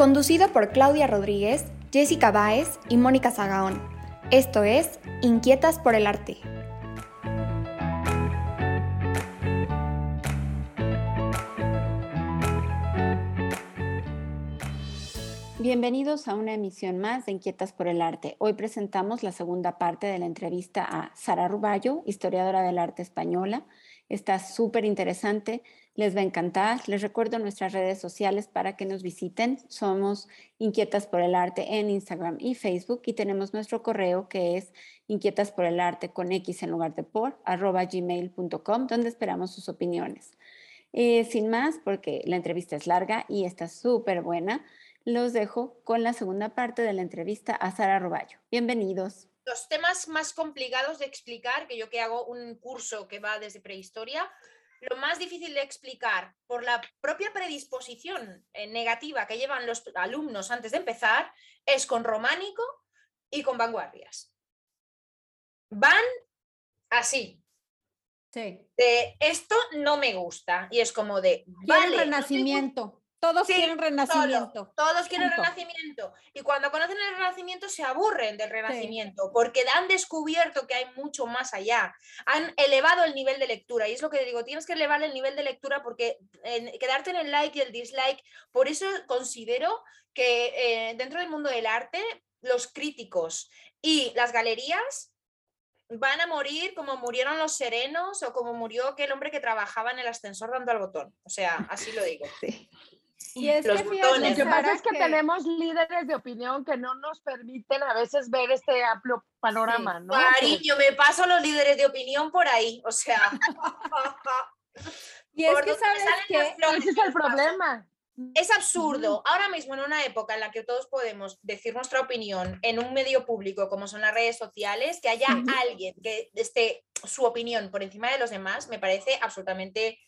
Conducido por Claudia Rodríguez, Jessica Báez y Mónica Zagaón. Esto es Inquietas por el Arte. Bienvenidos a una emisión más de Inquietas por el Arte. Hoy presentamos la segunda parte de la entrevista a Sara Ruballo, historiadora del arte española. Está súper interesante les va a encantar. Les recuerdo nuestras redes sociales para que nos visiten. Somos Inquietas por el Arte en Instagram y Facebook y tenemos nuestro correo que es inquietas por el arte con X en lugar de por arroba gmail.com donde esperamos sus opiniones. Eh, sin más, porque la entrevista es larga y está súper buena, los dejo con la segunda parte de la entrevista a Sara Roballo. Bienvenidos los temas más complicados de explicar, que yo que hago un curso que va desde prehistoria, lo más difícil de explicar por la propia predisposición eh, negativa que llevan los alumnos antes de empezar es con románico y con vanguardias. Van así. Sí. De esto no me gusta. Y es como de. Vale, renacimiento. Todos quieren renacimiento. todos quieren renacimiento. Y cuando conocen el renacimiento se aburren del renacimiento porque han descubierto que hay mucho más allá. Han elevado el nivel de lectura. Y es lo que digo, tienes que elevar el nivel de lectura porque quedarte en el like y el dislike. Por eso considero que eh, dentro del mundo del arte, los críticos y las galerías van a morir como murieron los serenos o como murió aquel hombre que trabajaba en el ascensor dando al botón. O sea, así lo digo. Sí. Y es Los que Lo que pasa es que, tenemos líderes de opinión que no nos permiten a veces ver este amplio panorama, ¿no? Cariño, me paso los líderes de opinión por ahí, o sea. y es que sabes que ese es el problema. Es absurdo. Ahora mismo, en una época en la que todos podemos decir nuestra opinión en un medio público como son las redes sociales, que haya alguien que esté su opinión por encima de los demás, me parece absolutamente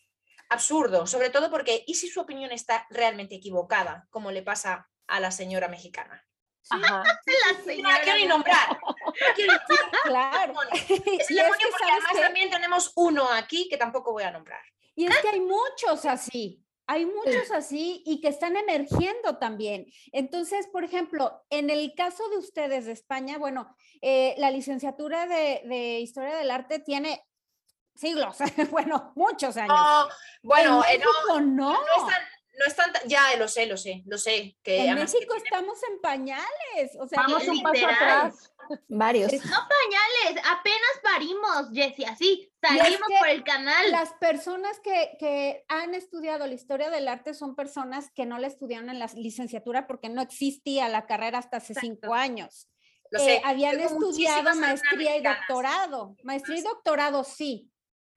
absurdo, sobre todo porque ¿y si su opinión está realmente equivocada, como le pasa a la señora mexicana? Ajá. La señora. No quiero ni nombrar. claro. Es el demonio porque además también tenemos uno aquí que tampoco voy a nombrar. Y es que hay muchos así. Hay muchos así y que están emergiendo también. Entonces, por ejemplo, en el caso de ustedes de España, bueno, eh, la licenciatura de, de, Historia del Arte tiene siglos, bueno, muchos años. bueno, en México, no, no. están, ya lo sé, lo sé, lo sé. Que en México estamos en pañales, o sea, vamos un paso atrás. Varios. No pañales, apenas parimos, Jessie, así, salimos por el canal. Las personas que, que, han estudiado la historia del arte son personas que no la estudiaron en la licenciatura porque no existía la carrera hasta hace cinco años. Eh, habían estudiado maestría y doctorado. Maestría y doctorado sí,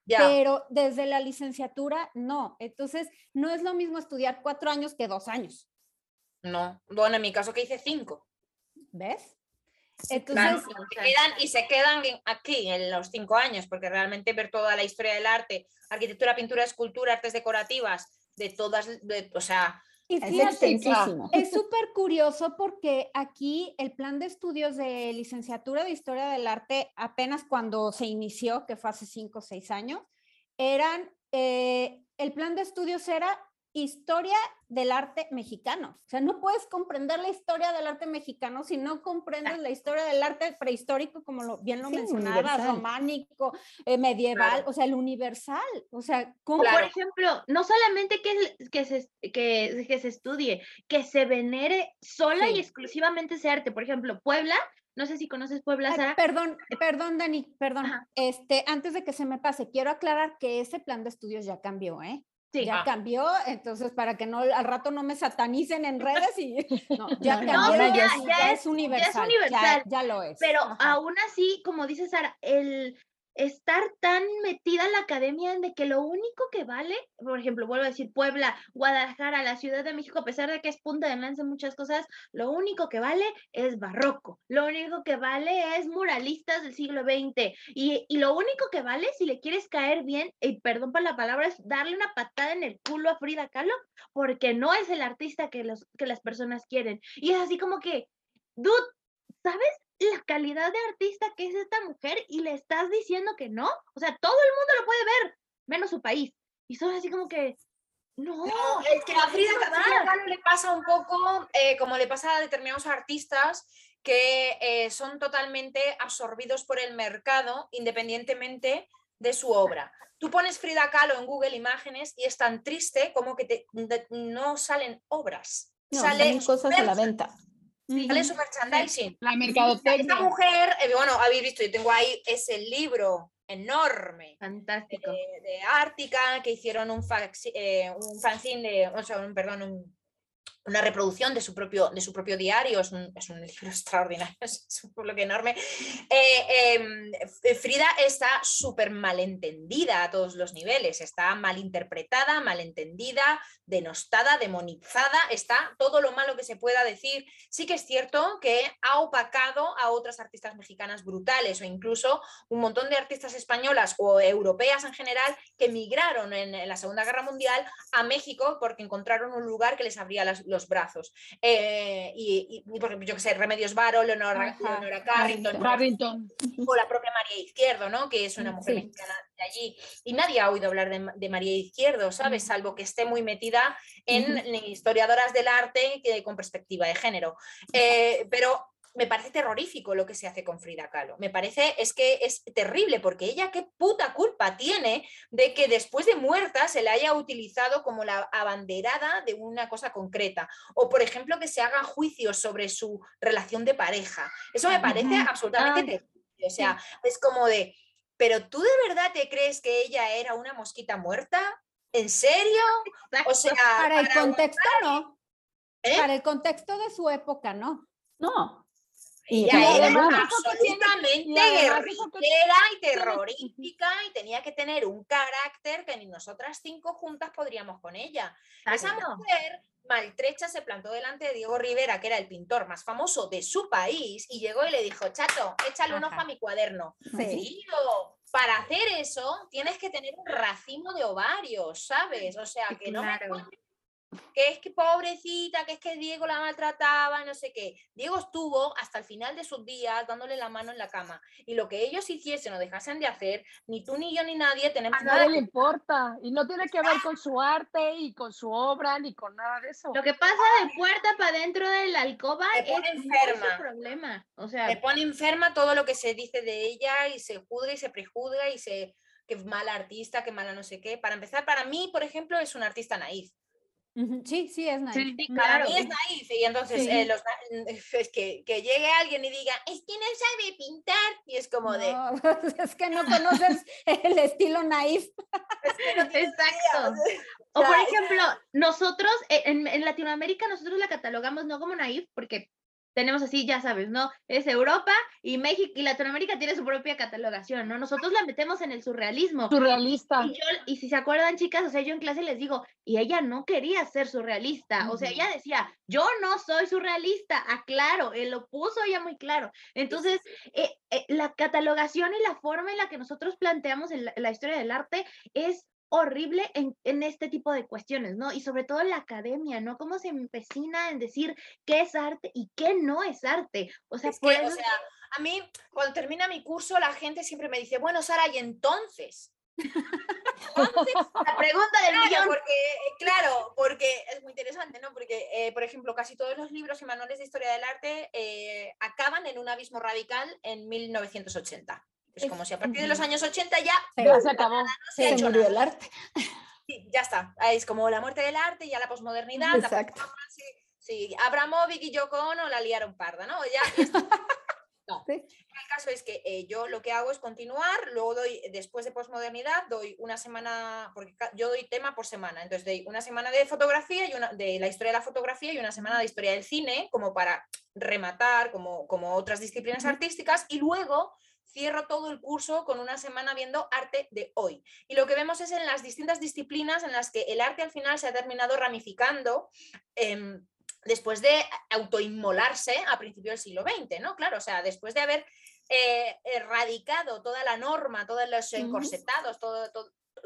pero desde la licenciatura no. Entonces, no es lo mismo estudiar cuatro años que dos años. No, bueno, en mi caso que hice cinco. ¿Ves? Entonces, quedan, y se quedan aquí en los cinco años, porque realmente ver toda la historia del arte, arquitectura, pintura, escultura, artes decorativas, de todas, o sea, y es súper curioso porque aquí el plan de estudios de licenciatura de Historia del Arte, apenas cuando se inició, que fue hace cinco o seis años, eran, eh, el plan de estudios era historia del arte mexicano. O sea, no puedes comprender la historia del arte mexicano si no comprendes la historia del arte prehistórico, como lo, bien lo mencionaba, románico, eh, medieval, o sea, el universal. O sea, como por ejemplo, no solamente que, que, se, que, que se estudie, que se venere sola y exclusivamente ese arte. Por ejemplo, Puebla no sé si conoces Puebla, Sara. perdón, perdón, Dani, perdón. Este, antes de que se me pase, quiero aclarar que ese plan de estudios ya cambió, ¿eh? Ya cambió, entonces para que no al rato no me satanicen en redes y no, ya cambió, ya, es, universal, ya, lo es. Pero aún así, como dice Sara, el estar tan metida en la academia de que lo único que vale, por ejemplo, vuelvo a decir Puebla, Guadalajara, la Ciudad de México, a pesar de que es punta de lanza muchas cosas, lo único que vale es barroco, lo único que vale es muralistas del siglo XX y, y lo único que vale, si le quieres caer bien, y perdón por la palabra, es darle una patada en el culo a Frida Kahlo, porque no es el artista que, los, que las personas quieren. Y es así como que, dude, ¿sabes? La calidad de artista que es esta mujer y le estás diciendo que no. O sea, todo el mundo lo puede ver, menos su país. Y son así como que, no. es que a Frida, Kahlo le pasa un poco eh, como le pasa a determinados artistas que eh, son totalmente absorbidos por el mercado independientemente de su obra. Tú pones Frida Kahlo en Google Imágenes y es tan triste como que te, no salen obras. No, salen cosas a la venta. Sale su merchandising. La mercadotecnia. Esta mujer, eh, bueno, habéis visto, yo tengo ahí ese libro enorme. Fantástico. de Ártica, que hicieron un, eh, un fanzine de, o sea, un, perdón, un, una reproducción de su propio, de su propio diario, es un, es un libro extraordinario, es un bloque enorme. Eh, em, Frida está súper malentendida a todos los niveles, está malinterpretada, malentendida, denostada, demonizada, está todo lo malo que se pueda decir. Sí que es cierto que ha opacado a otras artistas mexicanas brutales o incluso un montón de artistas españolas o europeas en general que emigraron en, la Segunda Guerra Mundial a México porque encontraron un lugar que les abría las los brazos. Eh, y, por ejemplo, yo que sé, Remedios Varo, Leonora, Carrington, o la propia María Izquierdo, ¿no? Que es una mujer mexicana de allí. Y nadie ha oído hablar de, María Izquierdo, ¿sabes? Salvo que esté muy metida en, historiadoras del arte que, con perspectiva de género. Eh, pero me parece terrorífico lo que se hace con Frida Kahlo. Me parece, es que es terrible, porque ella qué puta culpa tiene de que después de muerta se la haya utilizado como la abanderada de una cosa concreta. O, por ejemplo, que se hagan juicios sobre su relación de pareja. Eso me parece absolutamente terrible. O sea, es como de, pero tú de verdad te crees que ella era una mosquita muerta? ¿En serio? O sea, para el contexto no. ¿Eh? Para el contexto de su época, no. No, y ella era absolutamente guerrillera y terrorífica y tenía que tener un carácter que ni nosotras cinco juntas podríamos con ella. Esa mujer maltrecha se plantó delante de Diego Rivera, que era el pintor más famoso de su país, y llegó y le dijo, chato, échale un ojo a mi cuaderno. para hacer eso tienes que tener un racimo de ovarios, ¿sabes? O sea, que no me que es que pobrecita, que es que Diego la maltrataba, no sé qué. Diego estuvo hasta el final de sus días dándole la mano en la cama. Y lo que ellos hiciesen o dejasen de hacer, ni tú, ni yo, ni nadie tenemos a nadie le importa. Y no tiene que ver con su arte y con su obra, ni con nada de eso. Lo que pasa de puerta para dentro de la alcoba es enferma. problema. O sea, te pone enferma todo lo que se dice de ella y se juzga y se prejuzga y se que mala artista, que mala no sé qué. Para empezar, para mí, por ejemplo, es un artista naif. Sí, sí, es naif. Sí, claro. es naif. Y entonces eh, los, es que, que, llegue alguien y diga, es que no sabe pintar. Y es como de. Es que no conoces el estilo naif. Exacto. O por ejemplo, nosotros eh, en, en, Latinoamérica, nosotros la catalogamos no como naif, porque tenemos así, ya sabes, ¿no? Es Europa y México y Latinoamérica tiene su propia catalogación, ¿no? Nosotros la metemos en el surrealismo. Surrealista. Y, y si se acuerdan, chicas, o sea, yo en clase les digo, y ella no quería ser surrealista, o sea, ella decía, yo no soy surrealista, aclaro, él lo puso ya muy claro. Entonces, eh, eh, la catalogación y la forma en la que nosotros planteamos la historia del arte es horrible en, en, este tipo de cuestiones, ¿no? Y sobre todo en la academia, ¿no? Cómo se empecina en decir qué es arte y qué no es arte. O sea, o sea, a mí cuando termina mi curso la gente siempre me dice, bueno, Sara, ¿y entonces? La pregunta del millón. Porque, claro, porque es muy interesante, ¿no? Porque, eh, por ejemplo, casi todos los libros y manuales de historia del arte eh, acaban en un abismo radical en 1980. Es como si a partir de los años 80 ya, se acabó. se, murió el arte. Sí, ya está. Es como la muerte del arte, y ya la posmodernidad. Exacto. sí, Abramovic y Yoko Ono la liaron parda, ¿no? Ya, No. El caso es que eh, yo lo que hago es continuar, luego doy, después de posmodernidad, doy una semana, porque yo doy tema por semana, entonces doy una semana de fotografía y una de la historia de la fotografía y una semana de historia del cine, como para rematar, como, como otras disciplinas artísticas, y luego cierro todo el curso con una semana viendo arte de hoy. Y lo que vemos es en las distintas disciplinas en las que el arte al final se ha terminado ramificando. Em, después de autoinmolarse a principios del siglo XX, ¿no? Claro, o sea, después de haber eh, erradicado toda la norma, todos los encorsetados, todo,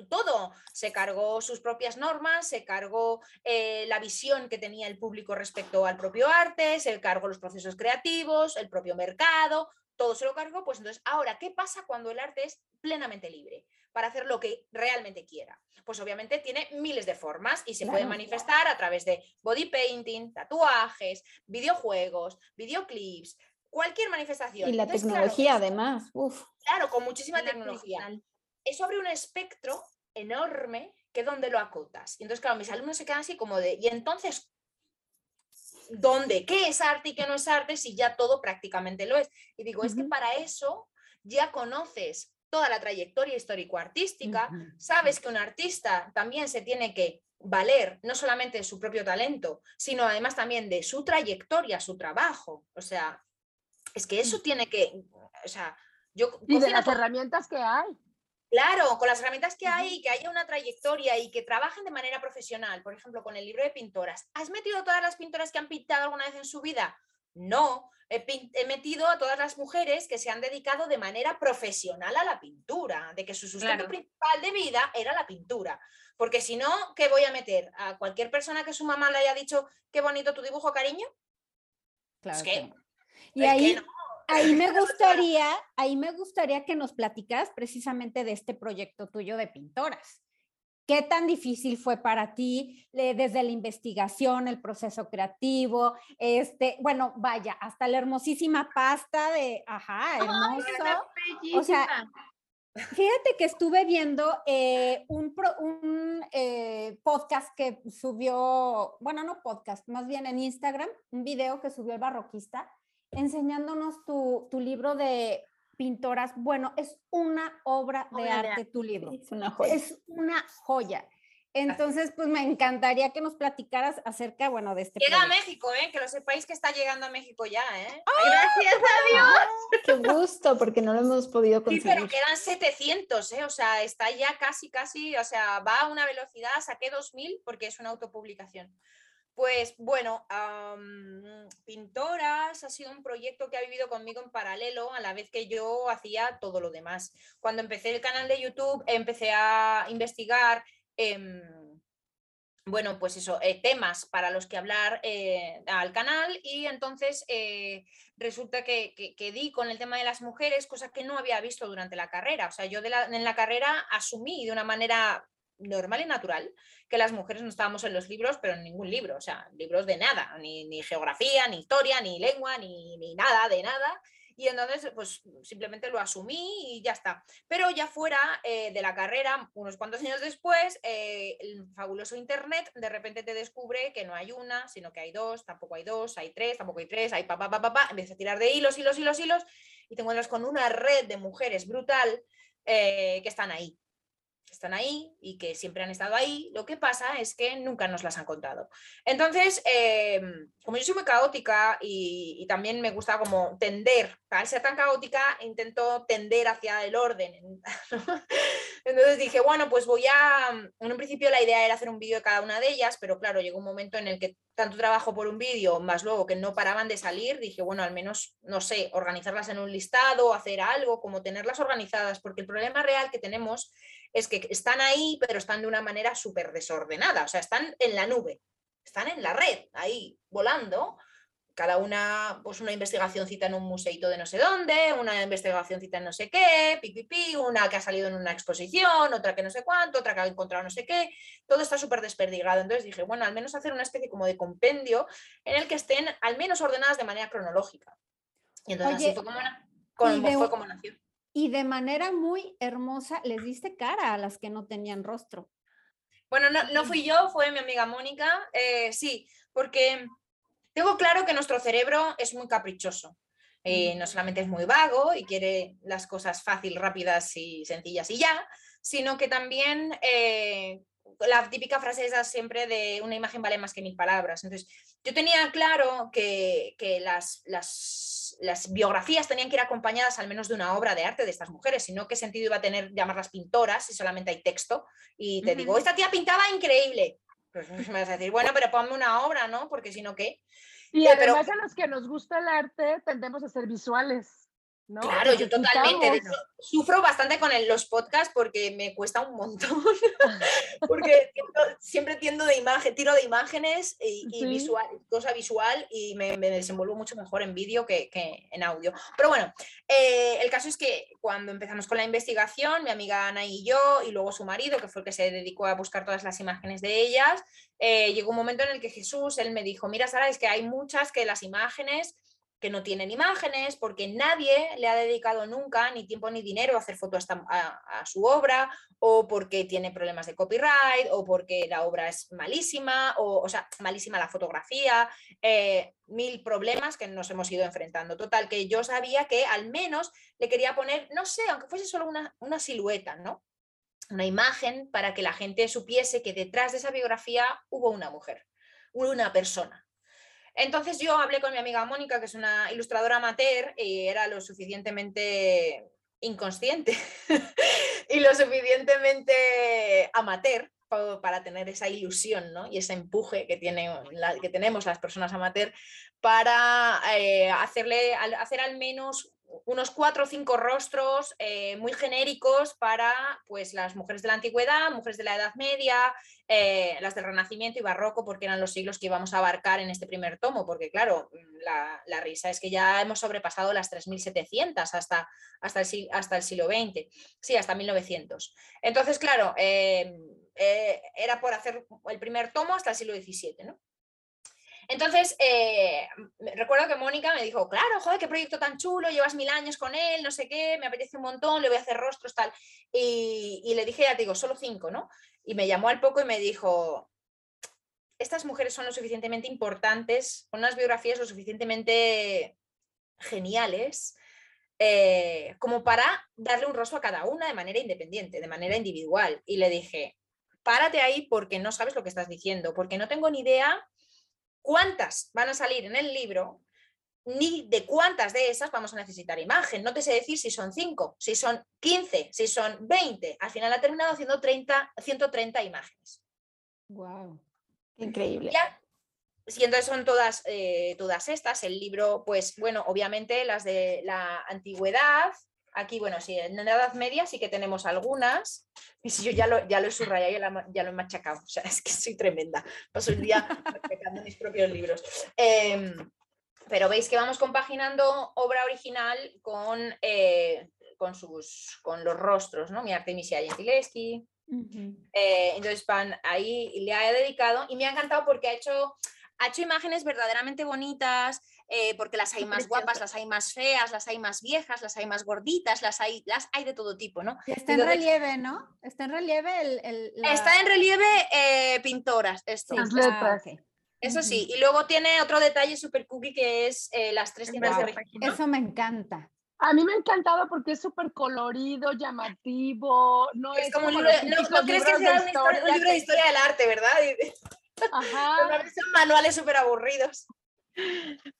todo, se cargó sus propias normas, se cargó eh, la visión que tenía el público respecto al propio arte, se cargó los procesos creativos, el propio mercado, todo se lo cargó, pues entonces, ahora, ¿qué pasa cuando el arte es plenamente libre para hacer lo que realmente quiera? Pues obviamente tiene miles de formas y se puede manifestar a través de body painting, tatuajes, videojuegos, videoclips, cualquier manifestación. Y la tecnología además, Claro, con muchísima tecnología. Eso abre un espectro enorme que donde lo acotas. Y entonces, claro, mis alumnos se quedan así como de, y entonces, dónde, qué es arte y qué no es arte, si ya todo prácticamente lo es. Y digo, es que para eso ya conoces toda la trayectoria histórico-artística, sabes que un artista también se tiene que valer no solamente de su propio talento, sino además también de su trayectoria, su trabajo. O sea, es que eso tiene que, o sea, yo... Y de las herramientas que hay. Claro, con las herramientas que hay, que haya una trayectoria y que trabajen de manera profesional. Por ejemplo, con el libro de pintoras. ¿Has metido todas las pintoras que han pintado alguna vez en su vida? No, he, metido a todas las mujeres que se han dedicado de manera profesional a la pintura, de que su sustento principal de vida era la pintura. Porque si no, ¿qué voy a meter? ¿A cualquier persona que su mamá le haya dicho qué bonito tu dibujo, cariño? Claro. que, y ahí, ahí me gustaría, ahí me gustaría que nos platicas precisamente de este proyecto tuyo de pintoras. ¿Qué tan difícil fue para ti desde la investigación, el proceso creativo? Este, bueno, vaya, hasta la hermosísima pasta de, ajá, hermoso. o sea, fíjate que estuve viendo eh, un, un eh, podcast que subió, bueno, no podcast, más bien en Instagram, un video que subió el barroquista enseñándonos tu, tu libro de pintoras. Bueno, es una obra de arte tu libro. Es una joya. Es una joya. Entonces, pues me encantaría que nos platicaras acerca, bueno, de este. Llega a México, ¿eh? Que lo sepáis que está llegando a México ya, ¿eh? Gracias a Dios. Qué gusto, porque no lo hemos podido conseguir. Sí, pero quedan 700, ¿eh? O sea, está ya casi, casi, o sea, va a una velocidad, saqué 2000 porque es una autopublicación. Pues bueno, Pintoras ha sido un proyecto que ha vivido conmigo en paralelo a la vez que yo hacía todo lo demás. Cuando empecé el canal de YouTube empecé a investigar, em, bueno, pues eso, eh, temas para los que hablar eh, al canal y entonces eh, resulta que, di con el tema de las mujeres, cosa que no había visto durante la carrera. O sea, yo en la carrera asumí de una manera normal y natural que las mujeres no estábamos en los libros, pero en ningún libro, o sea, libros de nada, ni, geografía, ni historia, ni lengua, ni, nada, de nada. Y entonces, pues simplemente lo asumí y ya está. Pero ya fuera eh, de la carrera, unos cuantos años después, eh, el fabuloso Internet de repente te descubre que no hay una, sino que hay dos, tampoco hay dos, hay tres, tampoco hay tres, hay papá, papá, papá, empiezas a tirar de hilos, hilos, hilos, hilos, y te encuentras con una red de mujeres brutal eh, que están ahí están ahí y que siempre han estado ahí, lo que pasa es que nunca nos las han contado. Entonces, em, como yo soy muy caótica y, también me gusta como tender, al ser tan caótica, intento tender hacia el orden. Entonces dije, bueno, pues voy a, en un principio la idea era hacer un vídeo de cada una de ellas, pero claro, llegó un momento en el que tanto trabajo por un vídeo, más luego que no paraban de salir, dije, bueno, al menos, no sé, organizarlas en un listado, hacer algo, como tenerlas organizadas, porque el problema real que tenemos es que están ahí, pero están de una manera súper desordenada, o sea, están en la nube, están en la red, ahí volando, cada una, pues una investigación cita en un museito de no sé dónde, una investigación cita en no sé qué, pipipi, una que ha salido en una exposición, otra que no sé cuánto, otra que ha encontrado no sé qué, todo está súper desperdigado. Entonces dije, bueno, al menos hacer una especie como de compendio en el que estén al menos ordenadas de manera cronológica. Y entonces así fue como, como nació. Y de manera muy hermosa les diste cara a las que no tenían rostro. Bueno, no, no fui yo, fue mi amiga Mónica. Eh, sí, porque tengo claro que nuestro cerebro es muy caprichoso. Eh, no solamente es muy vago y quiere las cosas fácil, rápidas y sencillas y ya, sino que también eh, la típica frase es siempre de una imagen vale más que mil palabras. Entonces, yo tenía claro que, las, las, las, biografías tenían que ir acompañadas al menos de una obra de arte de estas mujeres, sino qué sentido iba a tener llamarlas pintoras si solamente hay texto. Y te digo, esta tía pintaba increíble. Pues me vas a decir, bueno, pero ponme una obra, ¿no? Porque si no, ¿qué? Y además a los que nos gusta el arte tendemos a ser visuales. Claro, yo totalmente. sufro bastante con los podcasts porque me cuesta un montón. porque siempre tiendo de imagen, tiro de imágenes y, visual, cosa visual y me, desenvuelvo mucho mejor en vídeo que, en audio. Pero bueno, eh, el caso es que cuando empezamos con la investigación, mi amiga Ana y yo, y luego su marido, que fue el que se dedicó a buscar todas las imágenes de ellas, eh, llegó un momento en el que Jesús, él me dijo, mira Sara, es que hay muchas que las imágenes que no tienen imágenes, porque nadie le ha dedicado nunca ni tiempo ni dinero a hacer fotos a, su obra, o porque tiene problemas de copyright, o porque la obra es malísima, o, o sea, malísima la fotografía, eh, mil problemas que nos hemos ido enfrentando. Total, que yo sabía que al menos le quería poner, no sé, aunque fuese solo una, una silueta, ¿no? Una imagen para que la gente supiese que detrás de esa biografía hubo una mujer, una persona entonces yo hablé con mi amiga Mónica, que es una ilustradora amateur, y era lo suficientemente inconsciente y lo suficientemente amateur para tener esa ilusión ¿no? y ese empuje que, que tenemos las personas amateur para eh, hacerle, hacer al menos unos cuatro o cinco rostros eh, muy genéricos para pues, las mujeres de la antigüedad, mujeres de la Edad Media, eh, las del Renacimiento y Barroco, porque eran los siglos que íbamos a abarcar en este primer tomo, porque claro, la, risa es que ya hemos sobrepasado las 3.700 hasta, hasta, el, hasta el siglo XX, sí, hasta 1900. Entonces, claro, eh, era por hacer el primer tomo hasta el siglo XVII, ¿no? Entonces, eh, recuerdo que Mónica me dijo, claro, joder, qué proyecto tan chulo, llevas mil años con él, no sé qué, me apetece un montón, le voy a hacer rostros, tal. Y, le dije, ya te digo, solo cinco, ¿no? Y me llamó al poco y me dijo, estas mujeres son lo suficientemente importantes, con unas biografías lo suficientemente geniales, eh, como para darle un rostro a cada una de manera independiente, de manera individual. Y le dije, párate ahí porque no sabes lo que estás diciendo, porque no tengo ni idea cuántas van a salir en el libro, ni de cuántas de esas vamos a necesitar imagen. No te sé decir si son 5, si son 15, si son 20. Al final ha terminado haciendo 30, 130 imágenes. ¡Wow! Increíble. Ya, y entonces son todas, eh, todas estas. El libro, pues bueno, obviamente las de la antigüedad, Aquí, bueno, sí, en la Edad Media sí que tenemos algunas. Y si yo ya lo, ya lo he subrayado, ya lo, he machacado. O sea, es que soy tremenda. Paso el día machacando mis propios libros. Em, pero veis que vamos compaginando obra original con, eh, con, sus, con los rostros, ¿no? Mi Artemisia Gentileschi. Eh, entonces, Pan ahí le ha dedicado y me ha encantado porque ha hecho, ha hecho imágenes verdaderamente bonitas, eh, porque las hay más guapas, las hay más feas, las hay más viejas, las hay más gorditas, las hay, las hay de todo tipo, ¿no? está en relieve, ¿no? Está en relieve el... Está en relieve eh, pintoras, esto. Ah, Eso sí, y luego tiene otro detalle super cookie que es eh, las tres tiendas de Regina. Eso me encanta. A mí me ha encantado porque es súper colorido, llamativo. No es, como, un libro, no, crees que sea un, libro de historia del arte, ¿verdad? Ajá. Son manuales súper aburridos.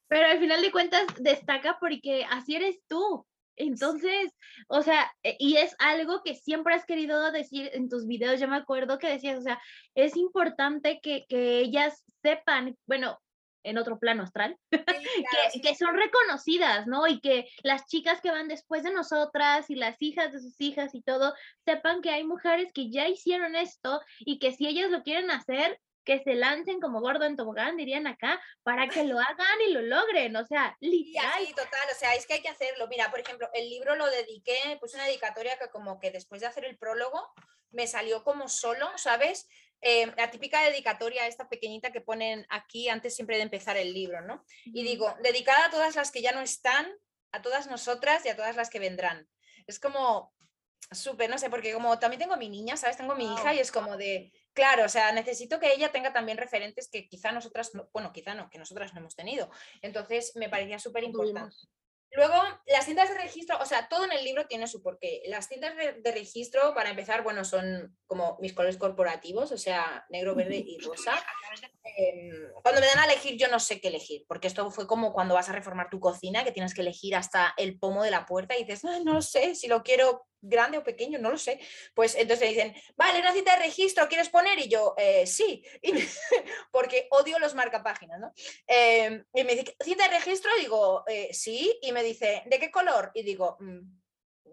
Pero al final de cuentas destaca porque así eres tú. Entonces, o sea, e, y es algo que siempre has querido decir en tus videos, yo me acuerdo que decías, o sea, es importante que, ellas sepan, bueno, en otro plano astral, que, que, son reconocidas, ¿no? Y que las chicas que van después de nosotras y las hijas de sus hijas y todo, sepan que hay mujeres que ya hicieron esto y que si ellas lo quieren hacer, que se lancen como gordo en tobogán, dirían acá, para que lo hagan y lo logren, o sea, literal. Sí, total, o sea, es que hay que hacerlo. Mira, por ejemplo, el libro lo dediqué, puse una dedicatoria que como que después de hacer el prólogo me salió como solo, ¿sabes? Eh, la típica dedicatoria, esta pequeñita que ponen aquí antes siempre de empezar el libro, ¿no? Y digo, dedicada a todas las que ya no están, a todas nosotras y a todas las que vendrán. Es como súper, no sé, porque como también tengo mi niña, ¿sabes? Tengo mi hija y es como de, claro, o sea, necesito que ella tenga también referentes que quizá nosotras, bueno, quizá no, que nosotras no hemos tenido. Entonces me parecía súper importante. Luego, las cintas de registro, o sea, todo en el libro tiene su porqué. Las cintas de, registro, para empezar, bueno, son como mis colores corporativos, o sea, negro, verde y rosa. Em, cuando me dan a elegir, yo no sé qué elegir, porque esto fue como cuando vas a reformar tu cocina, que tienes que elegir hasta el pomo de la puerta y dices, no, no sé si lo quiero grande o pequeño, no lo sé. Pues entonces me dicen, vale, una cita de registro, ¿quieres poner? Y yo, eh, sí, porque odio los marcapáginas, ¿no? Em, y me dice, ¿cita de registro? Y digo, eh, sí, y me dice, ¿de qué color? Y digo, mm,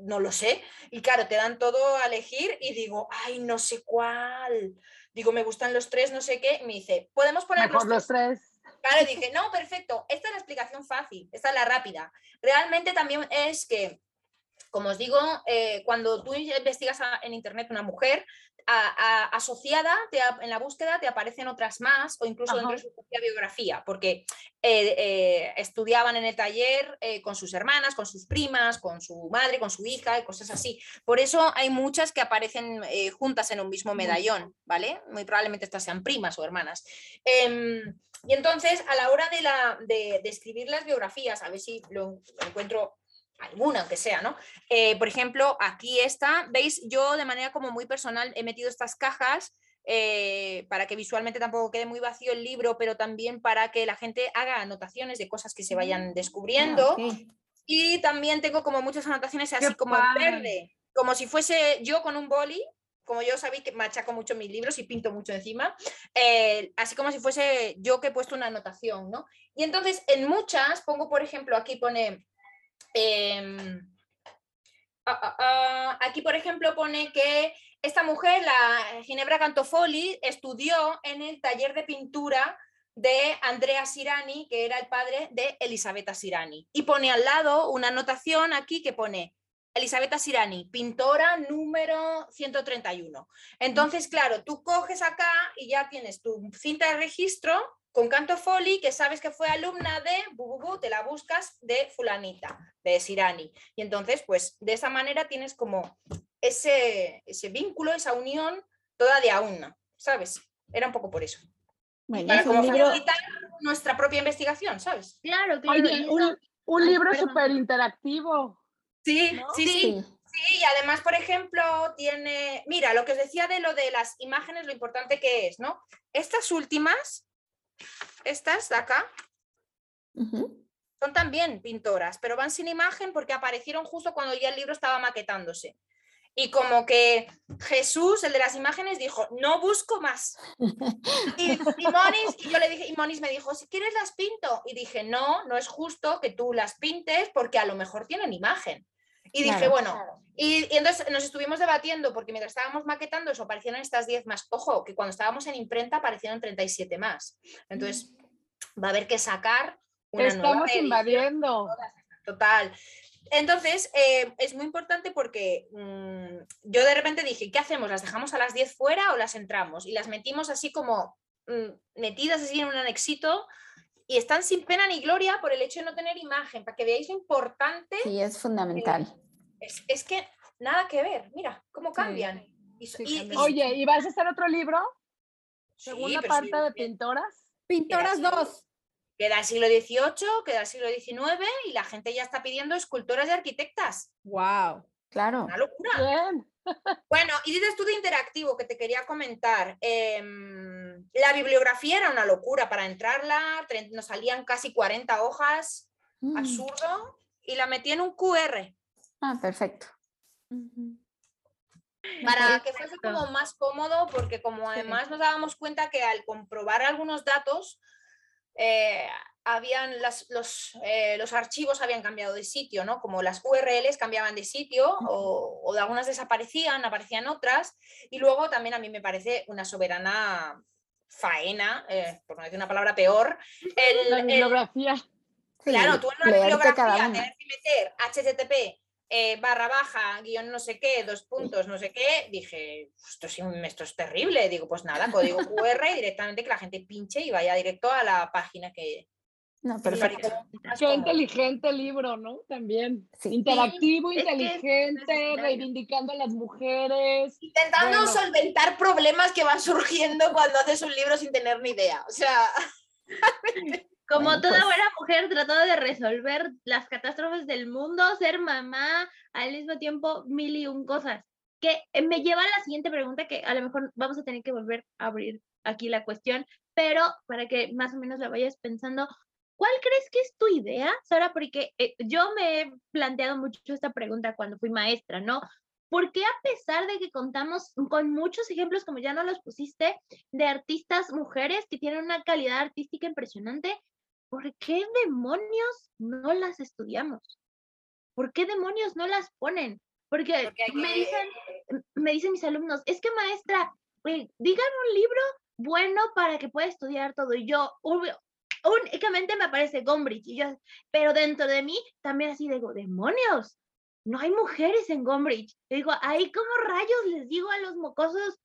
no lo sé. Y claro, te dan todo a elegir y digo, ay, no sé cuál. Digo, me gustan los tres, no sé qué. Y me dice, ¿podemos poner los tres? Claro, dije, no, perfecto, esta es la explicación fácil, esta es la rápida. Realmente también es que como os digo, eh, cuando tú investigas en Internet una mujer, asociada en la búsqueda te aparecen otras más o incluso dentro de su propia biografía, porque eh, eh, estudiaban en el taller con sus hermanas, con sus primas, con su madre, con su hija y cosas así. Por eso hay muchas que aparecen juntas en un mismo medallón, ¿vale? Muy probablemente estas sean primas o hermanas. Em, y entonces, a la hora de, la, de, de escribir las biografías, a ver si lo encuentro alguna, aunque sea, ¿no? Eh, por ejemplo, aquí está, veis, yo de manera como muy personal he metido estas cajas eh, para que visualmente tampoco quede muy vacío el libro, pero también para que la gente haga anotaciones de cosas que se vayan mm, descubriendo. Ah, y también tengo como muchas anotaciones así como en verde, como si fuese yo con un boli, como yo sabéis que machaco mucho mis libros y pinto mucho encima, eh, así como si fuese yo que he puesto una anotación, ¿no? Y entonces en muchas pongo, por ejemplo, aquí pone Em, ah, ah, ah, aquí, por ejemplo, pone que esta mujer, la Ginebra Cantofoli, estudió en el taller de pintura de Andrea Sirani, que era el padre de Elisabetta Sirani. Y pone al lado una anotación aquí que pone Elisabetta Sirani, pintora número 131. Entonces, claro, tú coges acá y ya tienes tu cinta de registro con Canto Foli, que sabes que fue alumna de, bu, te la buscas de fulanita, de Sirani. Y entonces, pues de esa manera tienes como ese, ese vínculo, esa unión, toda de a una, ¿sabes? Era un poco por eso. Para como nuestra propia investigación, ¿sabes? Claro, claro. un, un, libro súper interactivo. Sí, sí, sí, sí. y además, por ejemplo, tiene, mira, lo que os decía de lo de las imágenes, lo importante que es, ¿no? Estas últimas estas de acá son también pintoras, pero van sin imagen porque aparecieron justo cuando ya el libro estaba maquetándose. Y como que Jesús, el de las imágenes, dijo, no busco más. Y, Monis, y yo le dije, y Monis me dijo, si quieres las pinto. Y dije, no, no es justo que tú las pintes porque a lo mejor tienen imagen. Y dije, bueno, y, entonces nos estuvimos debatiendo porque mientras estábamos maquetando eso aparecieron estas 10 más. Ojo, que cuando estábamos en imprenta aparecieron 37 más. Entonces mm. va a haber que sacar una Estamos invadiendo. Total. Entonces, eh, es muy importante porque mm, yo de repente dije, ¿qué hacemos? ¿Las dejamos a las 10 fuera o las entramos? Y las metimos así como mm, metidas así en un anexito y están sin pena ni gloria por el hecho de no tener imagen, para que veáis lo importante. Sí, es fundamental. es, que nada que ver, mira cómo cambian. Oye, ¿y vas a hacer otro libro? Segunda parte de pintoras. Pintoras 2. Queda el siglo XVIII, queda el siglo XIX y la gente ya está pidiendo escultoras y arquitectas. ¡Wow! Claro. Una locura. Bueno, y dices tú de interactivo que te quería comentar. Em, la bibliografía era una locura para entrarla, nos salían casi 40 hojas, mm. absurdo, y la metí en un QR. Ah, perfecto. Para que fuese como más cómodo, porque como además nos dábamos cuenta que al comprobar algunos datos, eh, habían las, los, eh, los, archivos habían cambiado de sitio, ¿no? Como las URLs cambiaban de sitio o, o, algunas desaparecían, aparecían otras. Y luego también a mí me parece una soberana faena, eh, por no decir una palabra peor, la bibliografía. claro, tú en la bibliografía tienes que meter http eh, barra baja, guion no sé qué, dos puntos, no sé qué, dije, esto es, esto es terrible. Digo, pues nada, código QR y directamente que la gente pinche y vaya directo a la página que, no, Qué inteligente libro, ¿no? También. Interactivo, inteligente, reivindicando a las mujeres. Intentando solventar problemas que van surgiendo cuando haces un libro sin tener ni idea. O sea. Como toda pues buena mujer tratando de resolver las catástrofes del mundo, ser mamá, al mismo tiempo mil y un cosas. Que me lleva a la siguiente pregunta que a lo mejor vamos a tener que volver a abrir aquí la cuestión, pero para que más o menos la vayas pensando, ¿Cuál crees que es tu idea, Sara? Porque eh, yo me he planteado mucho esta pregunta cuando fui maestra, ¿no? ¿Por qué a pesar de que contamos con muchos ejemplos, como ya no los pusiste, de artistas mujeres que tienen una calidad artística impresionante, ¿por qué demonios no las estudiamos? ¿Por qué demonios no las ponen? Porque, me, dicen, me dicen mis alumnos, es que maestra, eh, dígame un libro bueno para que pueda estudiar todo. Y yo, únicamente me aparece Gombrich, y yo, pero dentro de mí también así digo, demonios, no hay mujeres en Gombrich. digo, ahí como rayos les digo a los mocosos,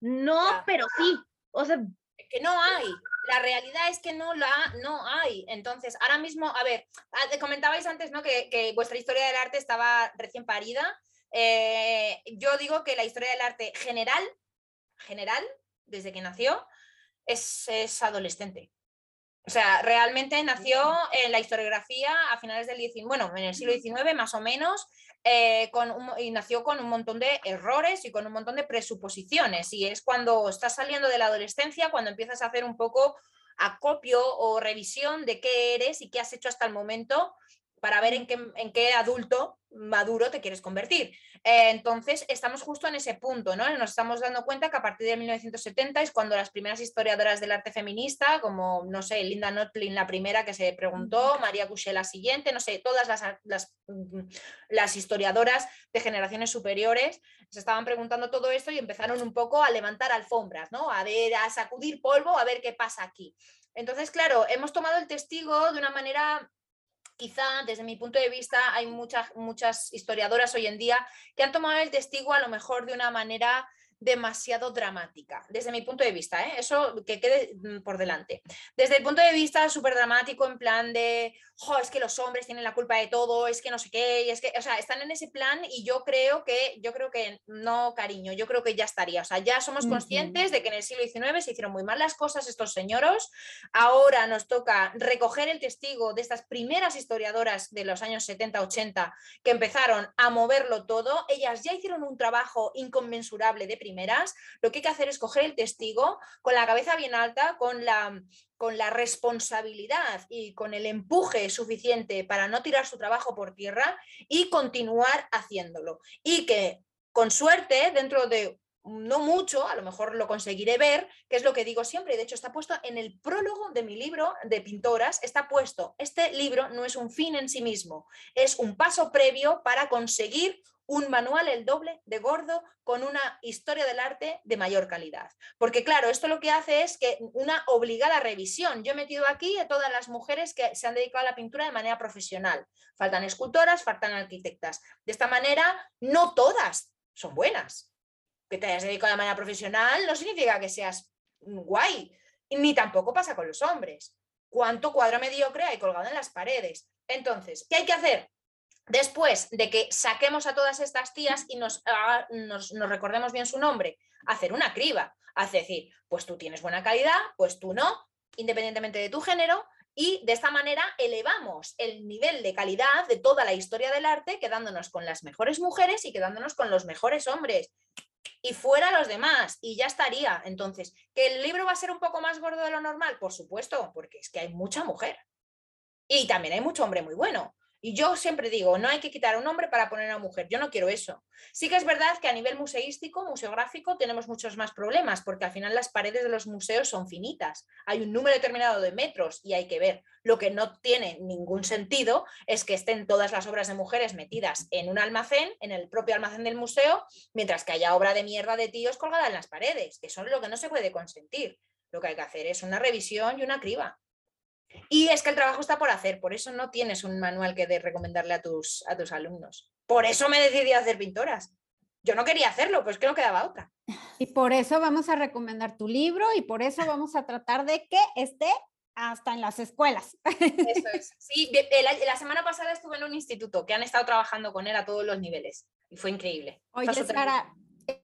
no, pero sí, o sea... Que no hay, la realidad es que no la no hay. Entonces, ahora mismo, a ver, ah, comentabais antes ¿no? que, vuestra historia del arte estaba recién parida. Eh, yo digo que la historia del arte general, general, desde que nació, es, es adolescente. O sea, realmente nació en la historiografía a finales del XIX, bueno, en el siglo XIX más o menos, eh, y nació con un montón de errores y con un montón de presuposiciones. Y es cuando estás saliendo de la adolescencia, cuando empiezas a hacer un poco acopio o revisión de qué eres y qué has hecho hasta el momento para ver en qué, en qué adulto maduro te quieres convertir. Eh, entonces, estamos justo en ese punto, ¿no? Nos estamos dando cuenta que a partir de 1970 es cuando las primeras historiadoras del arte feminista, como, no sé, Linda Notlin la primera que se preguntó, María Couché la siguiente, no sé, todas las, las, mm, las historiadoras de generaciones superiores se estaban preguntando todo esto y empezaron un poco a levantar alfombras, ¿no? A ver, a sacudir polvo, a ver qué pasa aquí. Entonces, claro, hemos tomado el testigo de una manera quizá desde mi punto de vista hay muchas, muchas historiadoras hoy en día que han tomado el testigo a lo mejor de una manera demasiado dramática, desde mi punto de vista, ¿eh? eso que quede mm, por delante. Desde el punto de vista súper dramático, en plan de, es que los hombres tienen la culpa de todo, es que no sé qué, es que, o sea, están en ese plan y yo creo que, yo creo que no, cariño, yo creo que ya estaría, o sea, ya somos conscientes de que en el siglo XIX se hicieron muy mal las cosas estos señoros, ahora nos toca recoger el testigo de estas primeras historiadoras de los años 70-80 que empezaron a moverlo todo, ellas ya hicieron un trabajo inconmensurable de primeras, lo que hay que hacer es coger el testigo con la cabeza bien alta, con la, con la responsabilidad y con el empuje suficiente para no tirar su trabajo por tierra y continuar haciéndolo. Y que con suerte, dentro de no mucho, a lo mejor lo conseguiré ver, que es lo que digo siempre, y de hecho está puesto en el prólogo de mi libro de pintoras, está puesto, este libro no es un fin en sí mismo, es un paso previo para conseguir un manual el doble de gordo con una historia del arte de mayor calidad. Porque claro, esto lo que hace es que una obligada revisión. Yo he metido aquí a todas las mujeres que se han dedicado a la pintura de manera profesional. Faltan escultoras, faltan arquitectas. De esta manera, no todas son buenas. Que te hayas dedicado de manera profesional no significa que seas guay, ni tampoco pasa con los hombres. ¿Cuánto cuadro mediocre hay colgado en las paredes? Entonces, ¿qué hay que hacer? Después de que saquemos a todas estas tías y nos, nos, recordemos bien su nombre, hacer una criba, hacer decir, pues tú tienes buena calidad, pues tú no, independientemente de tu género, y de esta manera elevamos el nivel de calidad de toda la historia del arte, quedándonos con las mejores mujeres y quedándonos con los mejores hombres. Y fuera los demás, y ya estaría. Entonces, ¿que el libro va a ser un poco más gordo de lo normal? Por supuesto, porque es que hay mucha mujer. Y también hay mucho hombre muy bueno. Y yo siempre digo, no hay que quitar a un hombre para poner a una mujer. Yo no quiero eso. Sí que es verdad que a nivel museístico, museográfico, tenemos muchos más problemas, porque al final las paredes de los museos son finitas. Hay un número determinado de metros y hay que ver. Lo que no tiene ningún sentido es que estén todas las obras de mujeres metidas en un almacén, en el propio almacén del museo, mientras que haya obra de mierda de tíos colgada en las paredes. Eso es lo que no se puede consentir. Lo que hay que hacer es una revisión y una criba. Y es que el trabajo está por hacer, por eso no tienes un manual que de recomendarle a tus, a tus alumnos. Por eso me decidí a hacer pintoras. Yo no quería hacerlo, pues que no quedaba otra. Y por eso vamos a recomendar tu libro y por eso vamos a tratar de que esté hasta en las escuelas. Eso es. Sí, la, semana pasada estuve en un instituto que han estado trabajando con él a todos los niveles y fue increíble. Oye, Sara,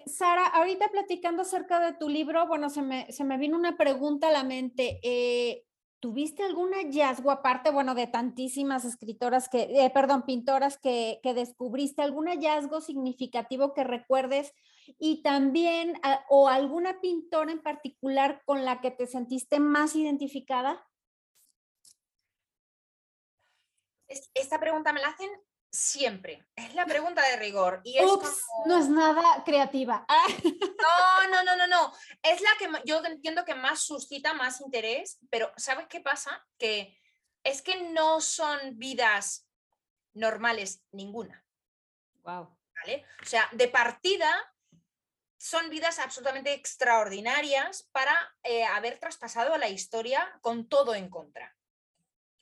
Sara, ahorita platicando acerca de tu libro, bueno, se me, se me vino una pregunta a la mente. Eh, ¿Tuviste algún hallazgo aparte, bueno, de tantísimas escritoras que, eh, perdón, pintoras que, que, descubriste, algún hallazgo significativo que recuerdes y también, ah, o alguna pintora en particular con la que te sentiste más identificada? Esta pregunta me la hacen siempre. Es la pregunta de rigor. Y Ups, no es nada creativa. No, no, no, no, no. Es la que yo entiendo que más suscita más interés, pero ¿sabes qué pasa? Que es que no son vidas normales ninguna. Wow. ¿Vale? O sea, de partida son vidas absolutamente extraordinarias para eh, haber traspasado a la historia con todo en contra.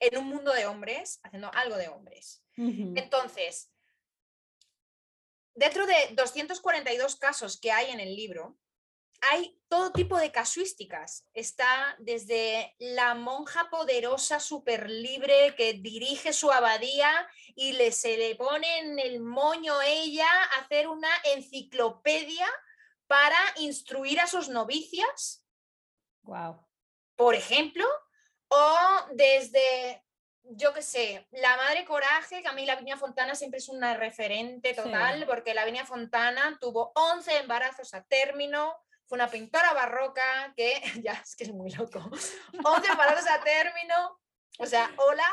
En un mundo de hombres, haciendo algo de hombres. Entonces, dentro de 242 casos que hay en el libro, hay todo tipo de casuísticas. Está desde la monja poderosa, súper libre, que dirige su abadía y le, se le pone en el moño ella a hacer una enciclopedia para instruir a sus novicias. Wow. Por ejemplo, o desde yo qué sé, la madre coraje, que a mí la Viña Fontana siempre es una referente total, porque la Viña Fontana tuvo 11 embarazos a término, fue una pintora barroca que, ya es que es muy loco, 11 embarazos a término, o sea, hola.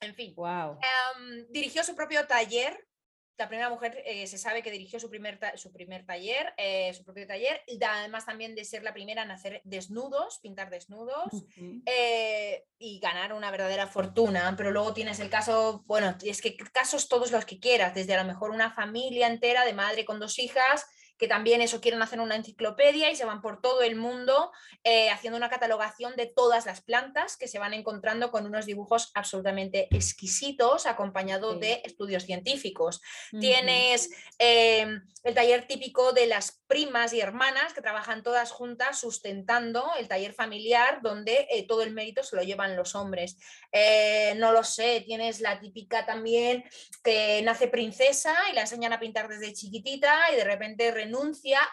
En fin, wow. Em, dirigió su propio taller la primera mujer eh, se sabe que dirigió su primer, su primer taller, eh, su propio taller, y además también de ser la primera en hacer desnudos, pintar desnudos eh, y ganar una verdadera fortuna. Pero luego tienes el caso, bueno, es que casos todos los que quieras, desde a lo mejor una familia entera de madre con dos hijas que también eso quieren hacer una enciclopedia y se van por todo el mundo eh, haciendo una catalogación de todas las plantas que se van encontrando con unos dibujos absolutamente exquisitos acompañados de estudios científicos. Tienes em, el taller típico de las primas y hermanas que trabajan todas juntas sustentando el taller familiar donde eh, todo el mérito se lo llevan los hombres. Eh, no lo sé, tienes la típica también que nace princesa y la enseñan a pintar desde chiquitita y de repente renuncia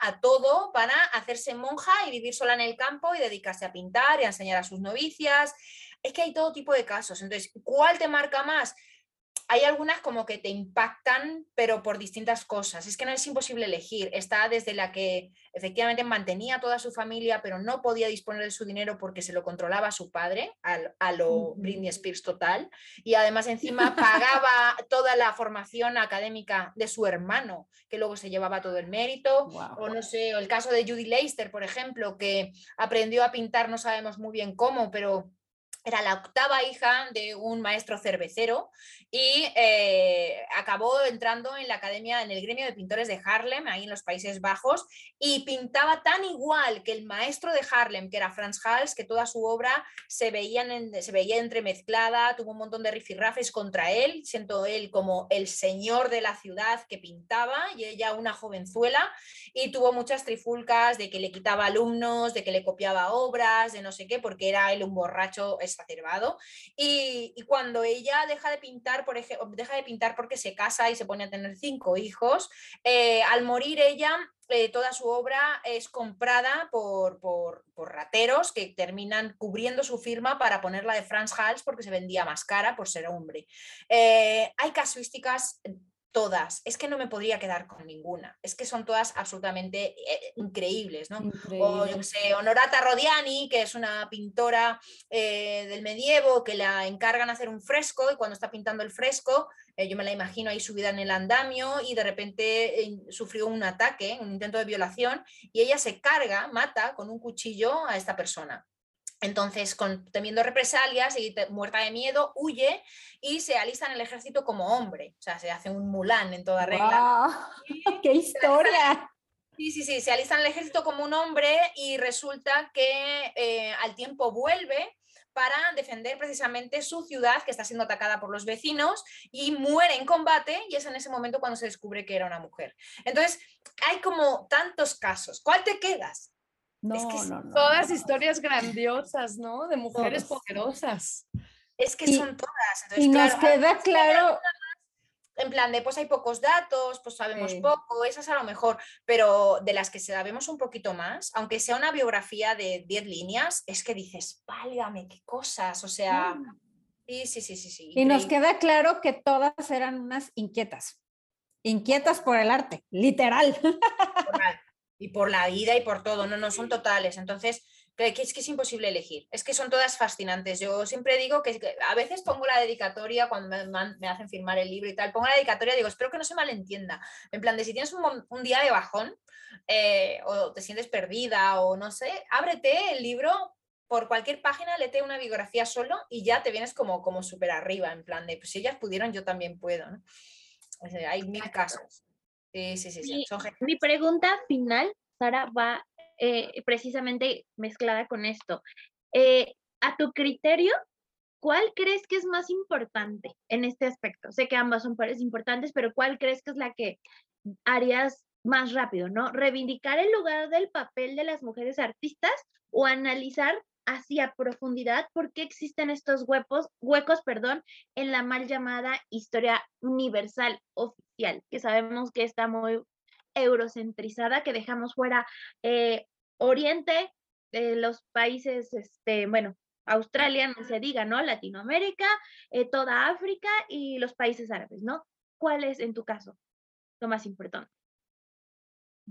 a todo para hacerse monja y vivir sola en el campo y dedicarse a pintar y a enseñar a sus novicias. Es que hay todo tipo de casos. Entonces, ¿cuál te marca más? Hay algunas como que te impactan, pero por distintas cosas. Es que no es imposible elegir. Está desde la que efectivamente mantenía toda su familia, pero no podía disponer de su dinero porque se lo controlaba su padre, a, lo Britney Spears total, y además encima pagaba toda la formación académica de su hermano, que luego se llevaba todo el mérito. O no sé, el caso de Judy Leister, por ejemplo, que aprendió a pintar, no sabemos muy bien cómo, pero era la octava hija de un maestro cervecero y eh, acabó entrando en la academia, en el gremio de pintores de Harlem, ahí en los Países Bajos, y pintaba tan igual que el maestro de Harlem, que era Franz Hals, que toda su obra se, se veía entremezclada, tuvo un montón de rifirrafes contra él, siendo él como el señor de la ciudad que pintaba y ella una jovenzuela, y tuvo muchas trifulcas de que le quitaba alumnos, de que le copiaba obras, de no sé qué, porque era él un borracho exacerbado. Y, y cuando ella deja de pintar, por ejemplo, deja de pintar porque se casa y se pone a tener cinco hijos, eh, al morir ella eh, toda su obra es comprada por, por, rateros que terminan cubriendo su firma para ponerla de Franz Hals porque se vendía más cara por ser hombre. Eh, hay casuísticas todas. Es que no me podría quedar con ninguna. Es que son todas absolutamente eh, increíbles, ¿no? O yo sé, Honorata Rodiani, que es una pintora eh, del medievo, que la encargan hacer un fresco y cuando está pintando el fresco, eh, yo me la imagino ahí subida en el andamio y de repente sufrió un ataque, un intento de violación y ella se carga, mata con un cuchillo a esta persona. Entonces, con, temiendo represalias y muerta de miedo, huye y se alista en el ejército como hombre. O sea, se hace un mulán en toda regla. ¡Qué historia! Sí, sí, sí, se alista en el ejército como un hombre y resulta que eh, al tiempo vuelve para defender precisamente su ciudad que está siendo atacada por los vecinos y muere en combate y es en ese momento cuando se descubre que era una mujer. Entonces, hay como tantos casos. ¿Cuál te quedas? No, no, no, Todas historias grandiosas, ¿no? De mujeres poderosas. Es que son todas. y nos queda claro en plan de pues hay pocos datos, pues sabemos poco, esas a lo mejor, pero de las que sabemos un poquito más, aunque sea una biografía de 10 líneas, es que dices, válgame, qué cosas, o sea, mm. sí, sí, sí, sí. sí y nos queda claro que todas eran unas inquietas, inquietas por el arte, literal. Y por la vida y por todo, no, no, son totales. Entonces, es que es imposible elegir. Es que son todas fascinantes. Yo siempre digo que, a veces pongo la dedicatoria cuando me, hacen firmar el libro y tal, pongo la dedicatoria y digo, espero que no se malentienda. En plan de si tienes un, día de bajón eh, o te sientes perdida o no sé, ábrete el libro por cualquier página, lete una biografía solo y ya te vienes como, como súper arriba, en plan de, pues si ellas pudieron, yo también puedo. hay mil casos. Sí, sí, sí. sí. mi pregunta final, Sara, va eh, precisamente mezclada con esto. Eh, a tu criterio, ¿cuál crees que es más importante en este aspecto? Sé que ambas son pares importantes, pero ¿cuál crees que es la que harías más rápido, ¿no? Reivindicar el lugar del papel de las mujeres artistas o analizar hacia profundidad por qué existen estos huecos, huecos perdón, en la mal llamada historia universal oficial, que sabemos que está muy eurocentrizada, que dejamos fuera eh, Oriente, eh, los países, este, bueno, Australia, no se diga, ¿no? Latinoamérica, eh, toda África y los países árabes, ¿no? ¿Cuál es en tu caso lo más importante?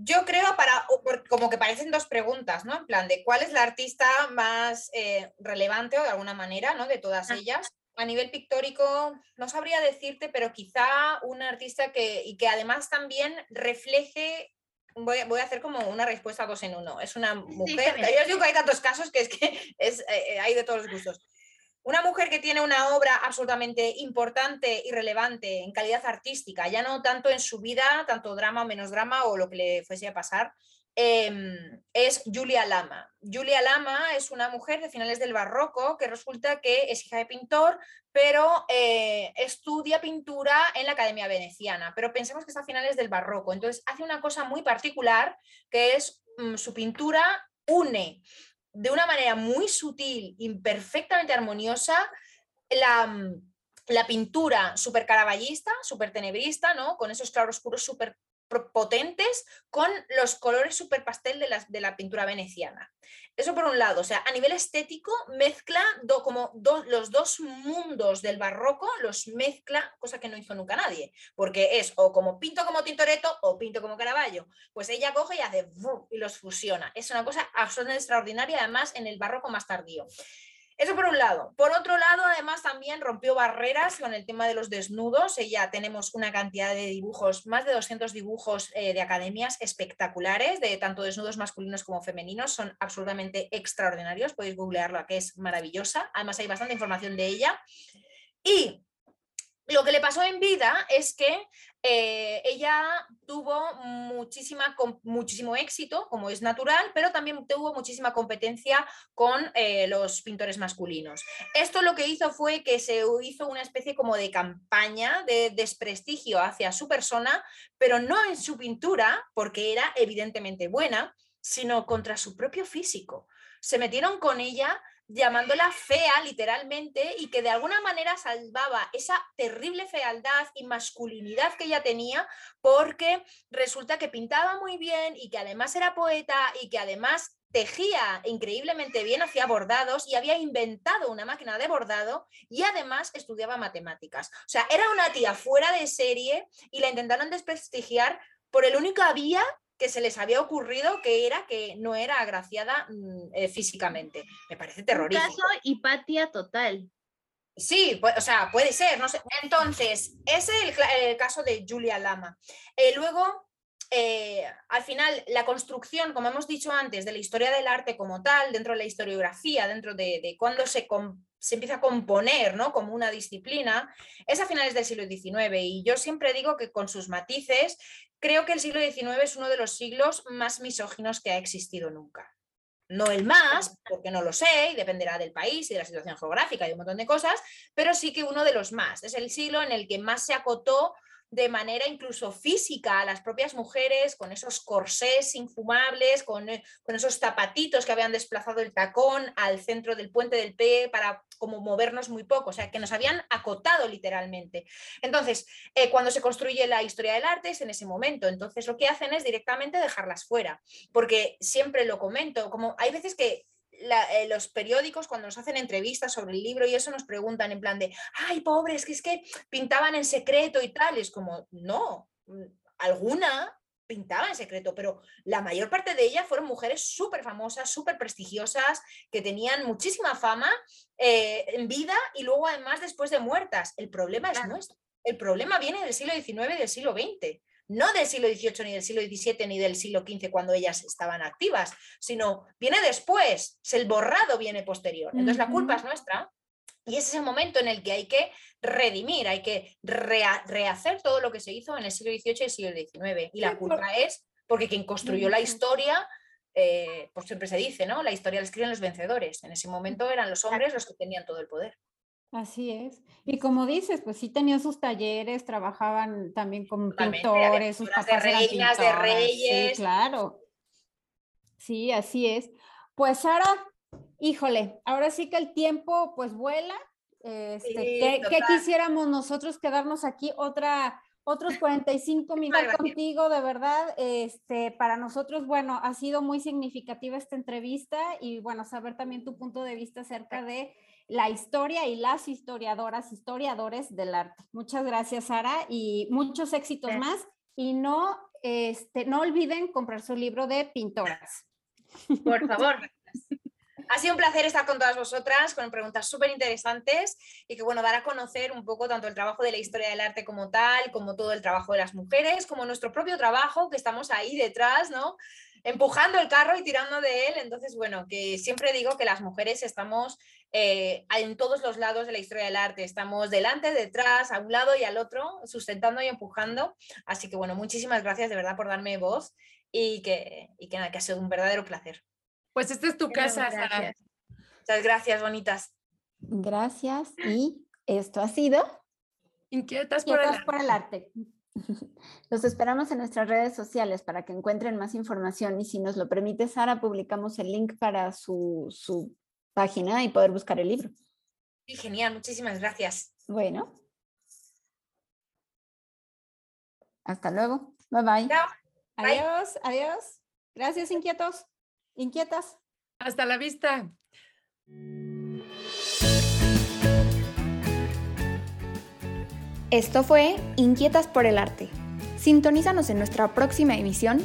Yo creo para, como que parecen dos preguntas, ¿no? En plan de cuál es la artista más relevante o de alguna manera, ¿no? De todas ellas a nivel pictórico, no sabría decirte, pero quizá un artista que, y que además también refleje, voy, a hacer como una respuesta dos en uno, es una mujer, yo digo que hay tantos casos que es que es, eh, eh, hay de todos los gustos. Una mujer que tiene una obra absolutamente importante y relevante en calidad artística, ya no tanto en su vida, tanto drama o menos drama o lo que le fuese a pasar, Em, es Julia Lama. Julia Lama es una mujer de finales del barroco que resulta que es hija de pintor, pero eh, estudia pintura en la Academia Veneciana, pero pensemos que está a finales del barroco. Entonces hace una cosa muy particular que es mm, su pintura une de una manera muy sutil y perfectamente armoniosa la, mm, la pintura súper caravallista, súper tenebrista, ¿no? con esos claroscuros súper potentes con los colores super pastel de la, de la pintura veneciana. Eso por un lado, o sea, a nivel estético mezcla como los dos mundos del barroco, los mezcla, cosa que no hizo nunca nadie, porque es o como pinto como Tintoretto o pinto como Caravaggio. Pues ella coge y hace y los fusiona. Es una cosa absolutamente extraordinaria, además en el barroco más tardío. Eso por un lado. Por otro lado, además también rompió barreras con el tema de los desnudos. Ella tenemos una cantidad de dibujos, más de 200 dibujos eh, de academias espectaculares, de tanto desnudos masculinos como femeninos. Son absolutamente extraordinarios. Podéis googlearlo, que es maravillosa. Además hay bastante información de ella. Y lo que le pasó en vida es que eh, ella tuvo muchísima, muchísimo éxito, como es natural, pero también tuvo muchísima competencia con eh, los pintores masculinos. Esto lo que hizo fue que se hizo una especie como de campaña de desprestigio hacia su persona, pero no en su pintura, porque era evidentemente buena, sino contra su propio físico. Se metieron con ella llamándola fea literalmente y que de alguna manera salvaba esa terrible fealdad y masculinidad que ella tenía porque resulta que pintaba muy bien y que además era poeta y que además tejía increíblemente bien, hacía bordados y había inventado una máquina de bordado y además estudiaba matemáticas. O sea, era una tía fuera de serie y la intentaron desprestigiar por el único vía que se les había ocurrido que era que no era agraciada mm, eh, físicamente. Me parece terrorífico. Un caso hipatia total. Sí, o sea, puede ser, no sé. Entonces, ese es el, caso de Julia Lama. Eh, luego, eh, al final la construcción, como hemos dicho antes, de la historia del arte como tal, dentro de la historiografía, dentro de, de cuando se, se, empieza a componer ¿no? como una disciplina, es a finales del siglo XIX. Y yo siempre digo que con sus matices, creo que el siglo XIX es uno de los siglos más misóginos que ha existido nunca. No el más, porque no lo sé, y dependerá del país y de la situación geográfica y un montón de cosas, pero sí que uno de los más. Es el siglo en el que más se acotó de manera incluso física a las propias mujeres, con esos corsés infumables, con, eh, con, esos zapatitos que habían desplazado el tacón al centro del puente del pie para como movernos muy poco, o sea, que nos habían acotado literalmente. Entonces, eh, cuando se construye la historia del arte es en ese momento, entonces lo que hacen es directamente dejarlas fuera, porque siempre lo comento, como hay veces que eh, los periódicos cuando nos hacen entrevistas sobre el libro y eso nos preguntan en plan de, ay, pobres, que es que pintaban en secreto y tal. Es como, no, mm, alguna pintaba en secreto, pero la mayor parte de ellas fueron mujeres súper famosas, súper prestigiosas, que tenían muchísima fama eh, en vida y luego además después de muertas. El problema es nuestro. El problema viene del siglo XIX y del siglo XX no del siglo XVIII, ni del siglo XVII, ni del siglo XV cuando ellas estaban activas, sino viene después, el borrado viene posterior. Entonces la culpa es nuestra y ese es el momento en el que hay que redimir, hay que rehacer todo lo que se hizo en el siglo XVIII y el siglo XIX. Y la culpa es porque quien construyó la historia, eh, pues siempre se dice, ¿no? La historia la escriben los vencedores. En ese momento eran los hombres los que tenían todo el poder. Así es. Y como dices, pues sí tenían sus talleres, trabajaban también con pintores, sus papás de reinas, de reyes. Sí, claro. Sí, así es. Pues Sara, híjole, ahora sí que el tiempo pues vuela. Este, ¿qué, quisiéramos nosotros quedarnos aquí otra otros 45 minutos contigo, de verdad. Este, para nosotros, bueno, ha sido muy significativa esta entrevista y bueno, saber también tu punto de vista acerca de la historia y las historiadoras, historiadores del arte. Muchas gracias, Sara, y muchos éxitos más. Y no, este, no olviden comprar su libro de pintoras. Por favor. Ha sido un placer estar con todas vosotras, con preguntas súper interesantes y que, bueno, dar a conocer un poco tanto el trabajo de la historia del arte como tal, como todo el trabajo de las mujeres, como nuestro propio trabajo, que estamos ahí detrás, ¿no? Empujando el carro y tirando de él. Entonces, bueno, que siempre digo que las mujeres estamos eh, en todos los lados de la historia del arte. Estamos delante, detrás, a un lado y al otro, sustentando y empujando. Así que, bueno, muchísimas gracias de verdad por darme voz y que, y que nada, que ha sido un verdadero placer. Pues esta es tu casa, Sara. Muchas gracias, bonitas. Gracias. Y esto ha sido Inquietas, por, el por el arte. Los esperamos en nuestras redes sociales para que encuentren más información y si nos lo permite Sara, publicamos el link para su, su página y poder buscar el libro. Sí, genial, muchísimas gracias. Bueno. Hasta luego. Bye bye. Adiós, adiós. Gracias, inquietos. Inquietas. Hasta la vista. Esto fue Inquietas por el Arte. Sintonízanos en nuestra próxima emisión